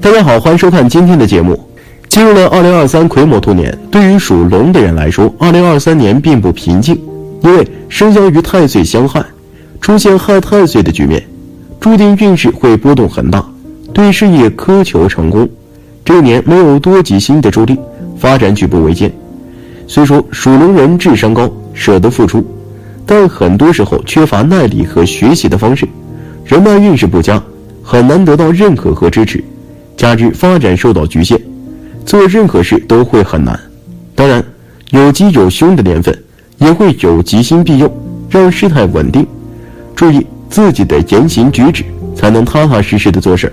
大家好，欢迎收看今天的节目。进入了二零二三癸卯兔年，对于属龙的人来说，二零二三年并不平静，因为生肖与太岁相害，出现害太岁的局面，注定运势会波动很大，对事业苛求成功。这一年没有多吉星的助力，发展举步维艰。虽说属龙人智商高，舍得付出，但很多时候缺乏耐力和学习的方式，人脉运势不佳，很难得到认可和支持。加之发展受到局限，做任何事都会很难。当然，有吉有凶的年份，也会有吉星庇佑，让事态稳定。注意自己的言行举止，才能踏踏实实的做事。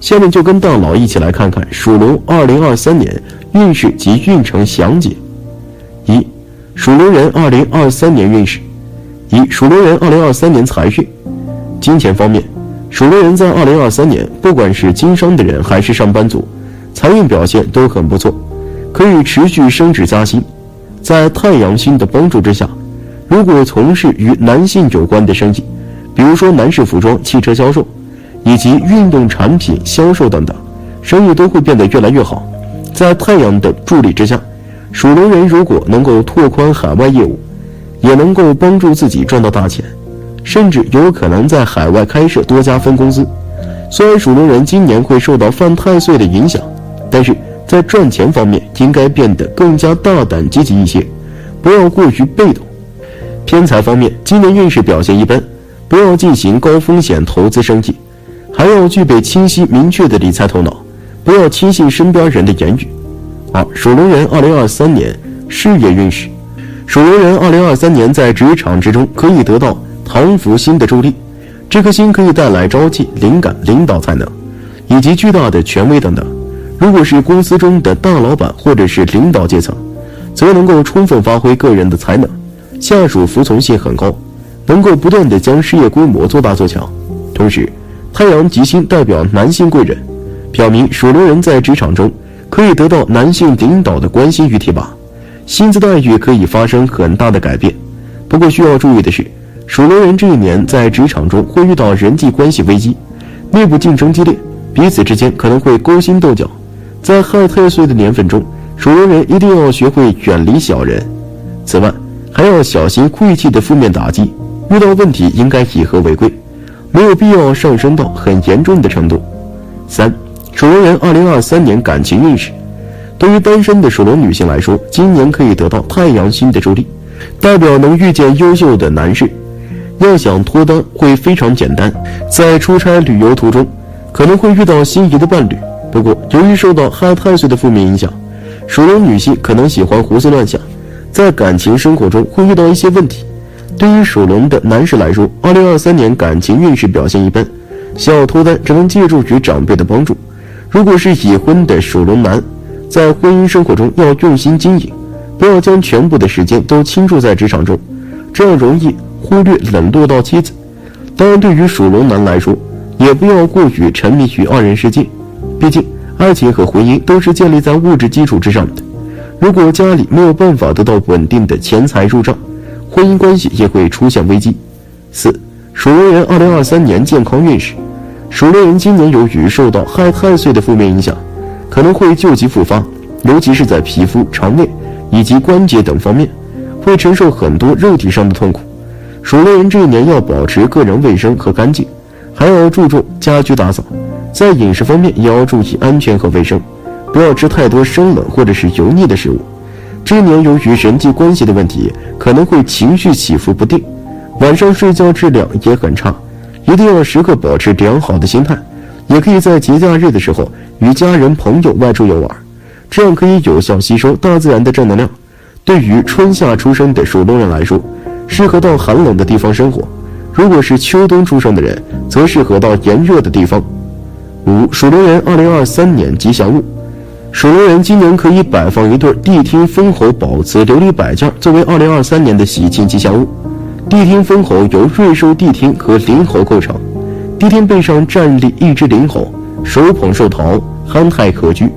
下面就跟大佬一起来看看属龙2023年运势及运程详解。一、属龙人2023年运势。一、属龙人2023年财运，金钱方面。属龙人在二零二三年，不管是经商的人还是上班族，财运表现都很不错，可以持续升职加薪。在太阳星的帮助之下，如果从事与男性有关的生意，比如说男士服装、汽车销售，以及运动产品销售等等，生意都会变得越来越好。在太阳的助力之下，属龙人如果能够拓宽海外业务，也能够帮助自己赚到大钱。甚至有可能在海外开设多家分公司。虽然属龙人今年会受到犯太岁的影响，但是在赚钱方面应该变得更加大胆积极一些，不要过于被动。偏财方面，今年运势表现一般，不要进行高风险投资生意，还要具备清晰明确的理财头脑，不要轻信身边人的言语。二、属龙人二零二三年事业运势，属龙人二零二三年在职场之中可以得到。唐福星的助力，这颗星可以带来朝气、灵感、领导才能，以及巨大的权威等等。如果是公司中的大老板或者是领导阶层，则能够充分发挥个人的才能，下属服从性很高，能够不断的将事业规模做大做强。同时，太阳吉星代表男性贵人，表明属龙人在职场中可以得到男性领导的关心与提拔，薪资待遇可以发生很大的改变。不过需要注意的是。属龙人这一年在职场中会遇到人际关系危机，内部竞争激烈，彼此之间可能会勾心斗角。在害太岁的年份中，属龙人一定要学会远离小人。此外，还要小心晦气的负面打击。遇到问题应该以和为贵，没有必要上升到很严重的程度。三，属龙人二零二三年感情运势，对于单身的属龙女性来说，今年可以得到太阳星的助力，代表能遇见优秀的男士。要想脱单会非常简单，在出差旅游途中可能会遇到心仪的伴侣。不过，由于受到害太岁的负面影响，属龙女性可能喜欢胡思乱想，在感情生活中会遇到一些问题。对于属龙的男士来说，二零二三年感情运势表现一般，想要脱单只能借助于长辈的帮助。如果是已婚的属龙男，在婚姻生活中要用心经营，不要将全部的时间都倾注在职场中，这样容易。忽略冷落到妻子，当然，对于属龙男来说，也不要过于沉迷于二人世界。毕竟，爱情和婚姻都是建立在物质基础之上的。如果家里没有办法得到稳定的钱财入账，婚姻关系也会出现危机。四，属龙人二零二三年健康运势，属龙人今年由于受到害太岁的负面影响，可能会旧疾复发，尤其是在皮肤、肠胃以及关节等方面，会承受很多肉体上的痛苦。属龙人这一年要保持个人卫生和干净，还要注重家居打扫，在饮食方面也要注意安全和卫生，不要吃太多生冷或者是油腻的食物。这一年由于人际关系的问题，可能会情绪起伏不定，晚上睡觉质量也很差，一定要时刻保持良好的心态。也可以在节假日的时候与家人朋友外出游玩，这样可以有效吸收大自然的正能量，对于春夏出生的属龙人来说，适合到寒冷的地方生活；如果是秋冬出生的人，则适合到炎热的地方。五、属龙人二零二三年吉祥物。属龙人今年可以摆放一对地听封侯宝瓷琉璃摆件，作为二零二三年的喜庆吉祥物。地听封侯由瑞兽地听和灵猴构成，地听背上站立一只灵猴，手捧寿桃，憨态可掬。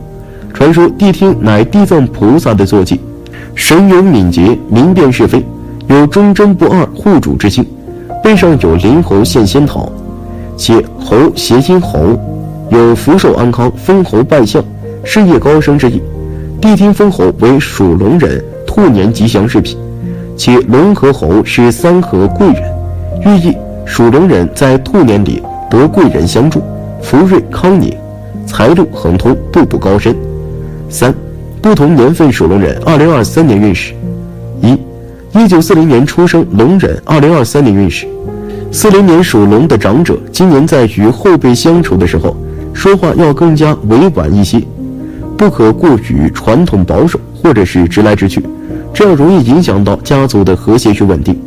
传说地听乃地藏菩萨的坐骑，神勇敏捷，明辨是非，有忠贞不二护主之心。背上有灵猴献仙桃，且猴谐音猴，有福寿安康、封侯拜相。事业高升之意，地听封侯为属龙人兔年吉祥饰品，且龙和猴是三合贵人，寓意属龙人在兔年里得贵人相助，福瑞康宁，财路亨通，步步高升。三，不同年份属龙人二零二三年运势。一，一九四零年出生龙人二零二三年运势。四零年属龙的长者，今年在与后辈相处的时候，说话要更加委婉一些。不可过于传统保守，或者是直来直去，这样容易影响到家族的和谐与稳定。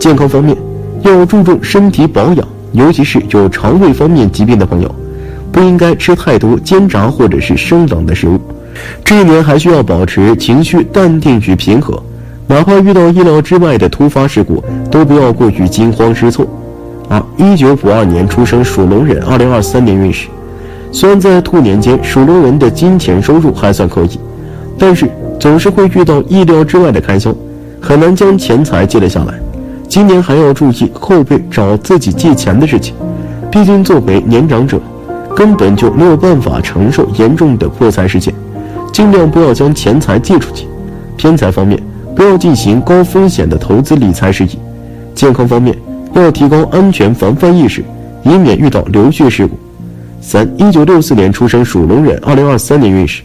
健康方面，要注重身体保养，尤其是有肠胃方面疾病的朋友，不应该吃太多煎炸或者是生冷的食物。这一年还需要保持情绪淡定与平和，哪怕遇到意料之外的突发事故，都不要过于惊慌失措。二，一九五二年出生属龙人，二零二三年运势。虽然在兔年间，属龙人的金钱收入还算可以，但是总是会遇到意料之外的开销，很难将钱财积累下来。今年还要注意后辈找自己借钱的事情，毕竟作为年长者，根本就没有办法承受严重的破财事件，尽量不要将钱财借出去。偏财方面，不要进行高风险的投资理财事宜。健康方面，要提高安全防范意识，以免遇到流血事故。三一九六四年出生属龙人，二零二三年运势。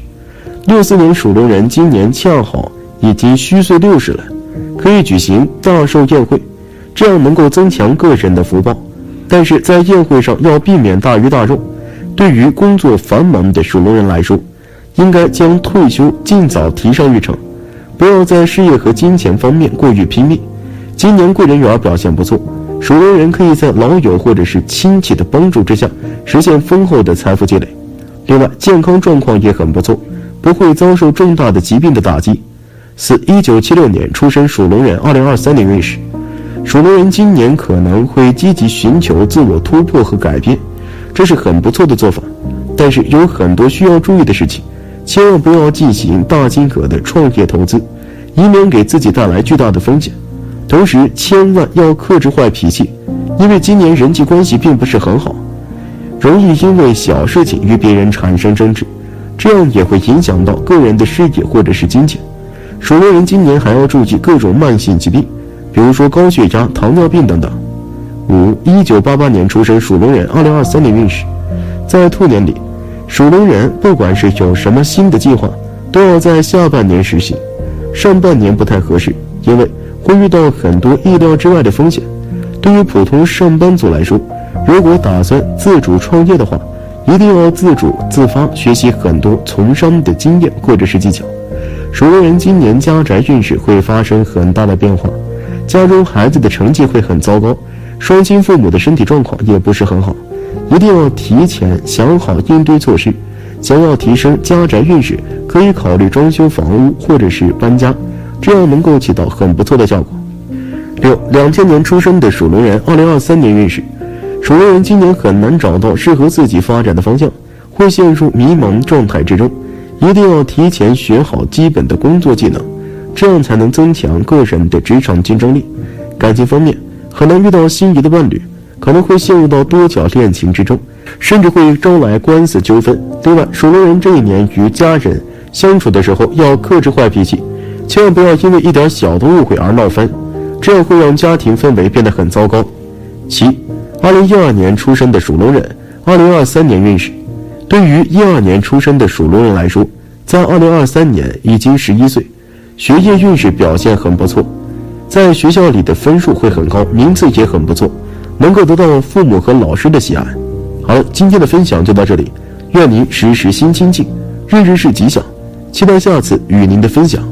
六四年属龙人今年恰好已经虚岁六十了，可以举行大寿宴会，这样能够增强个人的福报。但是在宴会上要避免大鱼大肉。对于工作繁忙的属龙人来说，应该将退休尽早提上日程，不要在事业和金钱方面过于拼命。今年贵人缘表现不错。属龙人可以在老友或者是亲戚的帮助之下，实现丰厚的财富积累。另外，健康状况也很不错，不会遭受重大的疾病的打击。四一九七六年出生属龙人，二零二三年运势。属龙人今年可能会积极寻求自我突破和改变，这是很不错的做法。但是有很多需要注意的事情，千万不要进行大金额的创业投资，以免给自己带来巨大的风险。同时，千万要克制坏脾气，因为今年人际关系并不是很好，容易因为小事情与别人产生争执，这样也会影响到个人的事业或者是金钱。属龙人今年还要注意各种慢性疾病，比如说高血压、糖尿病等等。五一九八八年出生属龙人，二零二三年运势，在兔年里，属龙人不管是有什么新的计划，都要在下半年实行，上半年不太合适，因为。会遇到很多意料之外的风险。对于普通上班族来说，如果打算自主创业的话，一定要自主自发学习很多从商的经验或者是技巧。属龙人今年家宅运势会发生很大的变化，家中孩子的成绩会很糟糕，双亲父母的身体状况也不是很好，一定要提前想好应对措施。想要提升家宅运势，可以考虑装修房屋或者是搬家。这样能够起到很不错的效果。六，两千年出生的属龙人，二零二三年运势。属龙人今年很难找到适合自己发展的方向，会陷入迷茫状态之中。一定要提前学好基本的工作技能，这样才能增强个人的职场竞争力。感情方面，很难遇到心仪的伴侣，可能会陷入到多角恋情之中，甚至会招来官司纠纷。另外，属龙人这一年与家人相处的时候要克制坏脾气。千万不要因为一点小的误会而闹翻，这样会让家庭氛围变得很糟糕。七，二零一二年出生的属龙人，二零二三年运势。对于一二年出生的属龙人来说，在二零二三年已经十一岁，学业运势表现很不错，在学校里的分数会很高，名次也很不错，能够得到父母和老师的喜爱。好了，今天的分享就到这里，愿您时时心清静，日日是吉祥，期待下次与您的分享。